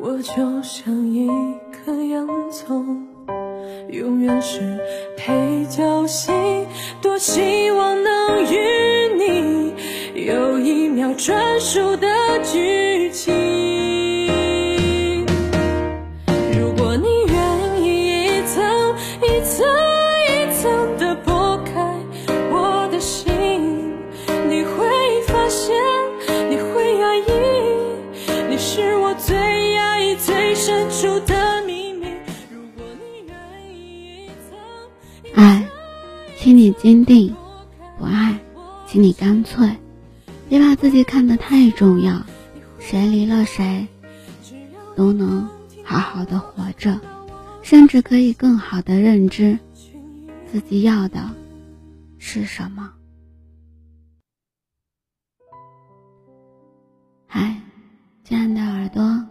我就像一颗洋葱，永远是配角戏，多希望能与你有一秒专属的剧情。坚定；不爱，请你干脆。别把自己看得太重要，谁离了谁，都能好好的活着，甚至可以更好的认知自己要的是什么。嗨，亲爱的耳朵，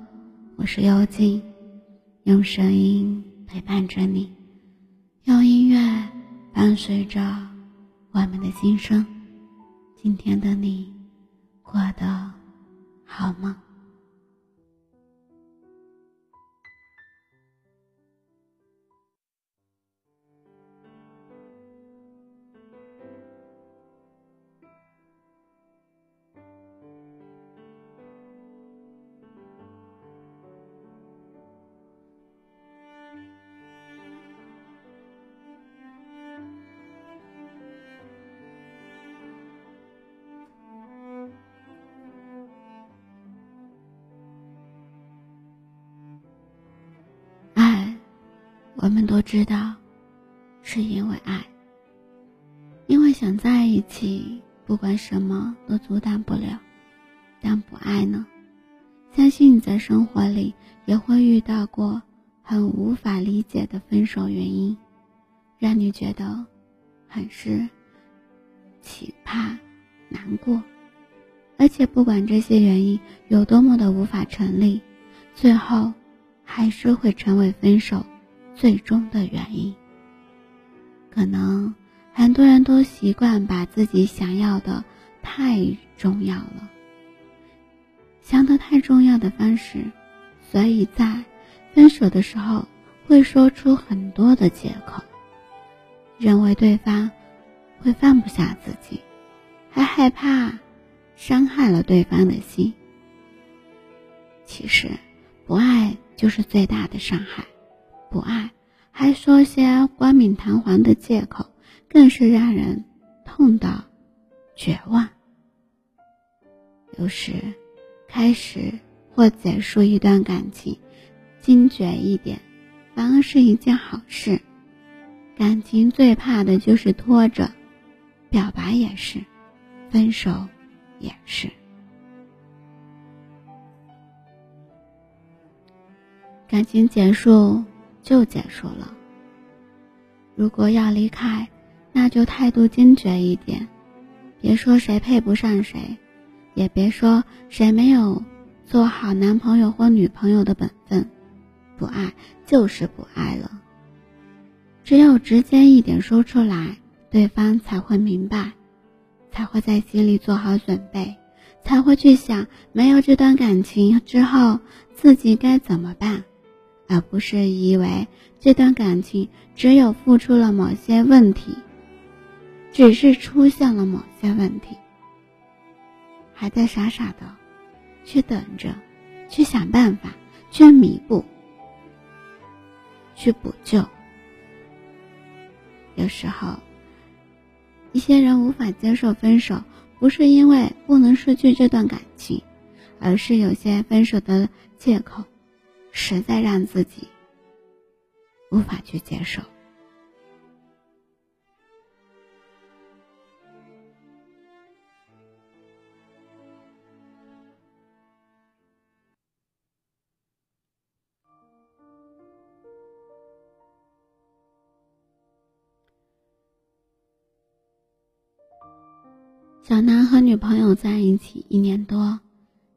我是幽静，用声音陪伴着你，用音乐伴随着我们的心声。今天的你过得好吗？我们都知道，是因为爱，因为想在一起，不管什么都阻挡不了。但不爱呢？相信你在生活里也会遇到过很无法理解的分手原因，让你觉得很是奇葩、难过。而且不管这些原因有多么的无法成立，最后。还是会成为分手最终的原因。可能很多人都习惯把自己想要的太重要了，想的太重要的方式，所以在分手的时候会说出很多的借口，认为对方会放不下自己，还害怕伤害了对方的心。其实不爱。就是最大的伤害，不爱还说些冠冕堂皇的借口，更是让人痛到绝望。有时，开始或结束一段感情，坚决一点，反而是一件好事。感情最怕的就是拖着，表白也是，分手也是。感情结束就结束了。如果要离开，那就态度坚决一点，别说谁配不上谁，也别说谁没有做好男朋友或女朋友的本分。不爱就是不爱了。只有直接一点说出来，对方才会明白，才会在心里做好准备，才会去想没有这段感情之后自己该怎么办。而不是以为这段感情只有付出了某些问题，只是出现了某些问题，还在傻傻的去等着，去想办法，去弥补，去补救。有时候，一些人无法接受分手，不是因为不能失去这段感情，而是有些分手的借口。实在让自己无法去接受。小南和女朋友在一起一年多，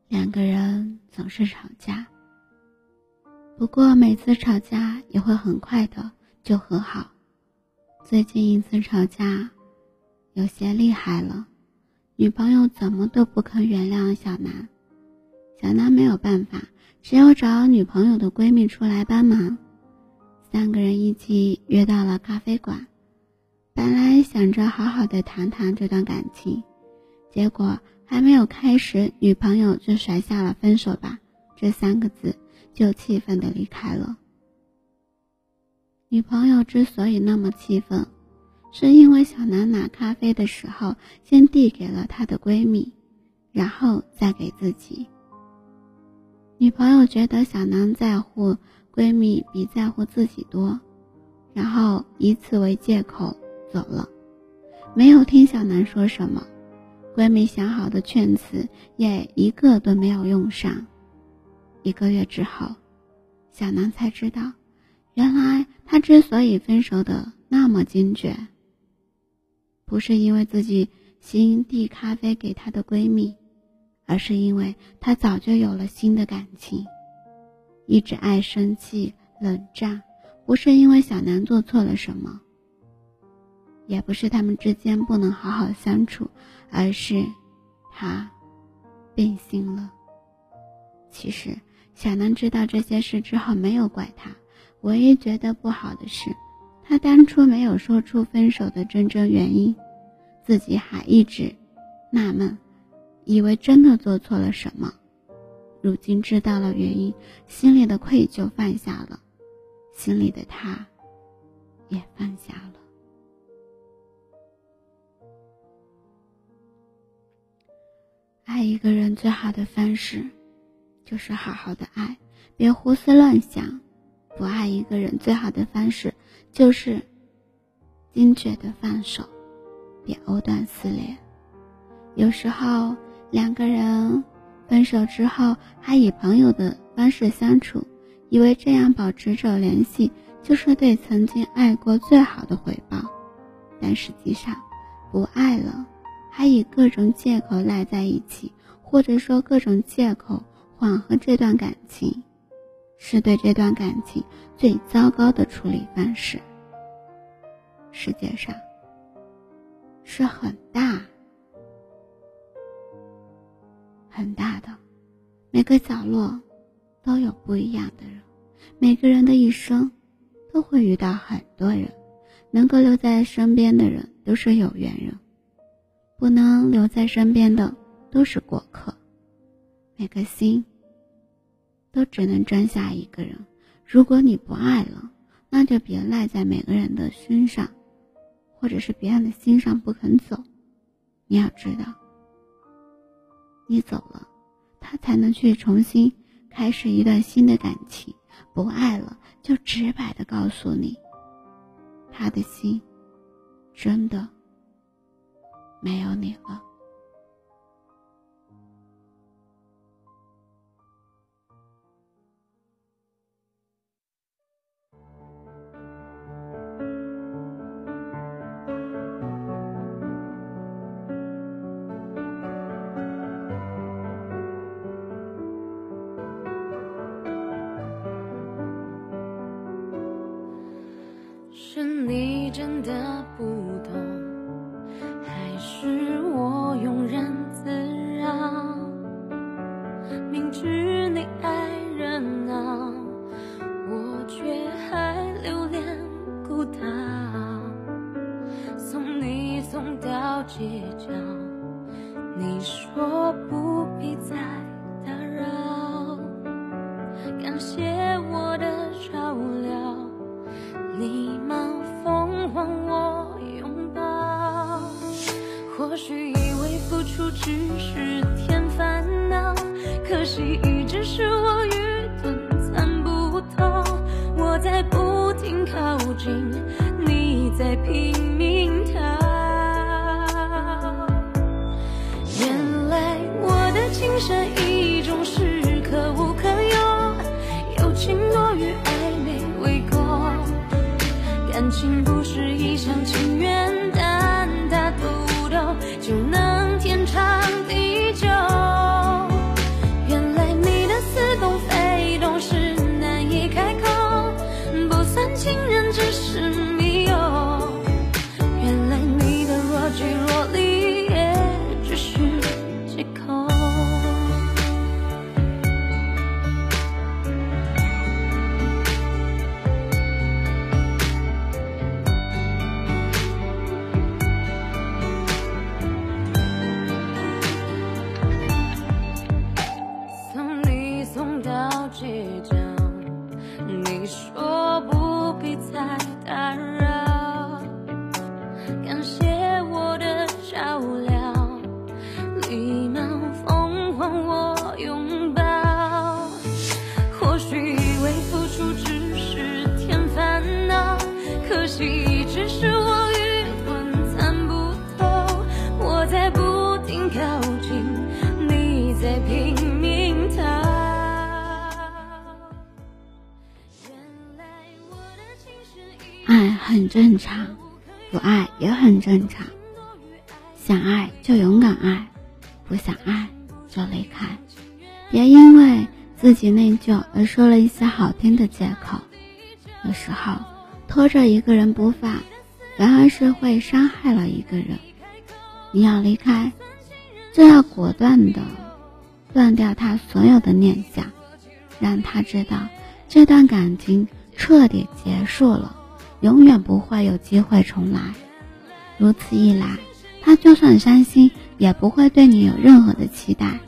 两个人总是吵架。不过每次吵架也会很快的就和好。最近一次吵架，有些厉害了，女朋友怎么都不肯原谅小南，小南没有办法，只有找女朋友的闺蜜出来帮忙。三个人一起约到了咖啡馆，本来想着好好的谈谈这段感情，结果还没有开始，女朋友就甩下了“分手吧”这三个字，就气愤的离开了。女朋友之所以那么气愤，是因为小南拿咖啡的时候先递给了她的闺蜜，然后再给自己。女朋友觉得小南在乎闺蜜比在乎自己多，然后以此为借口走了，没有听小南说什么。闺蜜想好的劝词也一个都没有用上。一个月之后，小南才知道。原来他之所以分手的那么坚决，不是因为自己心递咖啡给她的闺蜜，而是因为他早就有了新的感情。一直爱生气冷战，不是因为小南做错了什么，也不是他们之间不能好好相处，而是他变心了。其实小南知道这些事之后，没有怪他。唯一觉得不好的是，他当初没有说出分手的真正原因，自己还一直纳闷，以为真的做错了什么。如今知道了原因，心里的愧疚放下了，心里的他，也放下了。爱一个人最好的方式，就是好好的爱，别胡思乱想。不爱一个人最好的方式，就是坚决的放手，别藕断丝连。有时候两个人分手之后，还以朋友的方式相处，以为这样保持着联系，就是对曾经爱过最好的回报。但实际上，不爱了，还以各种借口赖在一起，或者说各种借口缓和这段感情。是对这段感情最糟糕的处理方式。世界上是很大很大的，每个角落都有不一样的人，每个人的一生都会遇到很多人，能够留在身边的人都是有缘人，不能留在身边的都是过客。每个心。都只能装下一个人。如果你不爱了，那就别赖在每个人的身上，或者是别人的心上不肯走。你要知道，你走了，他才能去重新开始一段新的感情。不爱了，就直白的告诉你，他的心真的没有你了。真的不懂，还是我庸人自扰？明知你爱热闹，我却还留恋孤岛。送你送到街角，你说不必再打扰。感谢或许以为付出只是添烦恼，可惜一直是我愚钝参不透。我在不停靠近，你在拼但情人只是迷友，原来你的若即若离也只是借口。送你送到街角，你说。很正常，不爱也很正常。想爱就勇敢爱，不想爱就离开。别因为自己内疚而说了一些好听的借口。有时候拖着一个人不放，反而是会伤害了一个人。你要离开，就要果断的断掉他所有的念想，让他知道这段感情彻底结束了，永远不会有机会重来。如此一来。他就算伤心，也不会对你有任何的期待，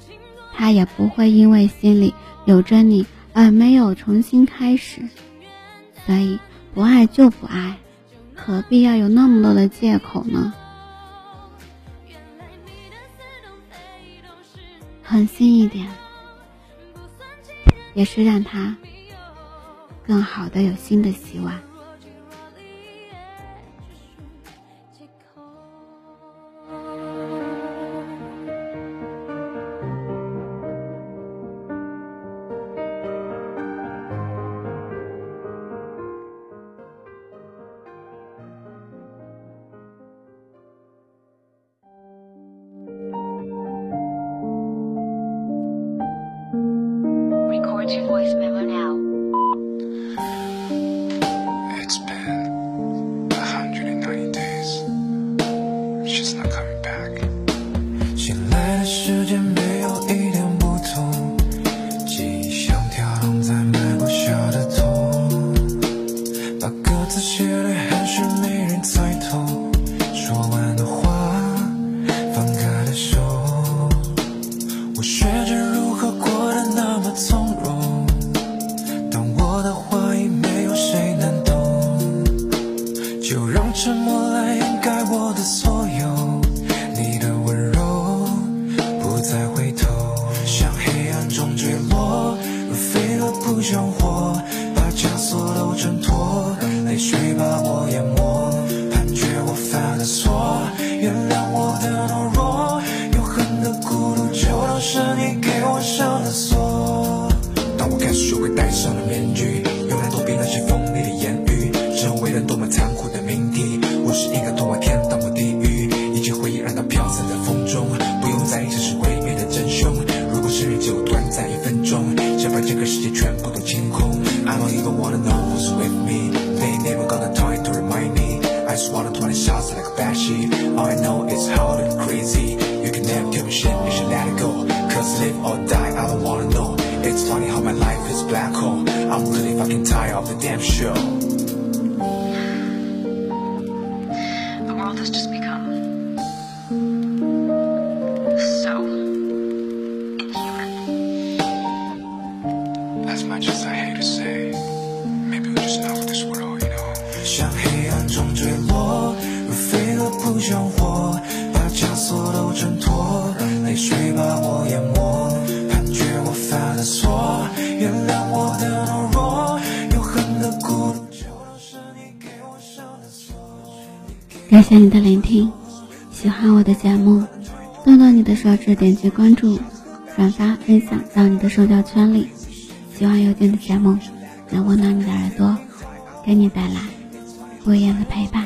他也不会因为心里有着你而没有重新开始。所以，不爱就不爱，何必要有那么多的借口呢？狠心一点，也是让他更好的有新的希望。Your voice memo now. It's been 190 days. She's not coming back. 醒来的时间没有一点不同，记忆像跳动在脉搏下的痛，把歌词写的还是没人猜透，说完 All I know is hard and crazy. You can never tell me shit, you should let it go. Cause live or die, I don't wanna know. It's funny how my life is black hole. I'm really fucking tired of the damn show. The world has just become 谢你的聆听，喜欢我的节目，动动你的手指，点击关注，转发分享到你的社交圈里，希望有你的节目能温暖你的耳朵，给你带来不一样的陪伴。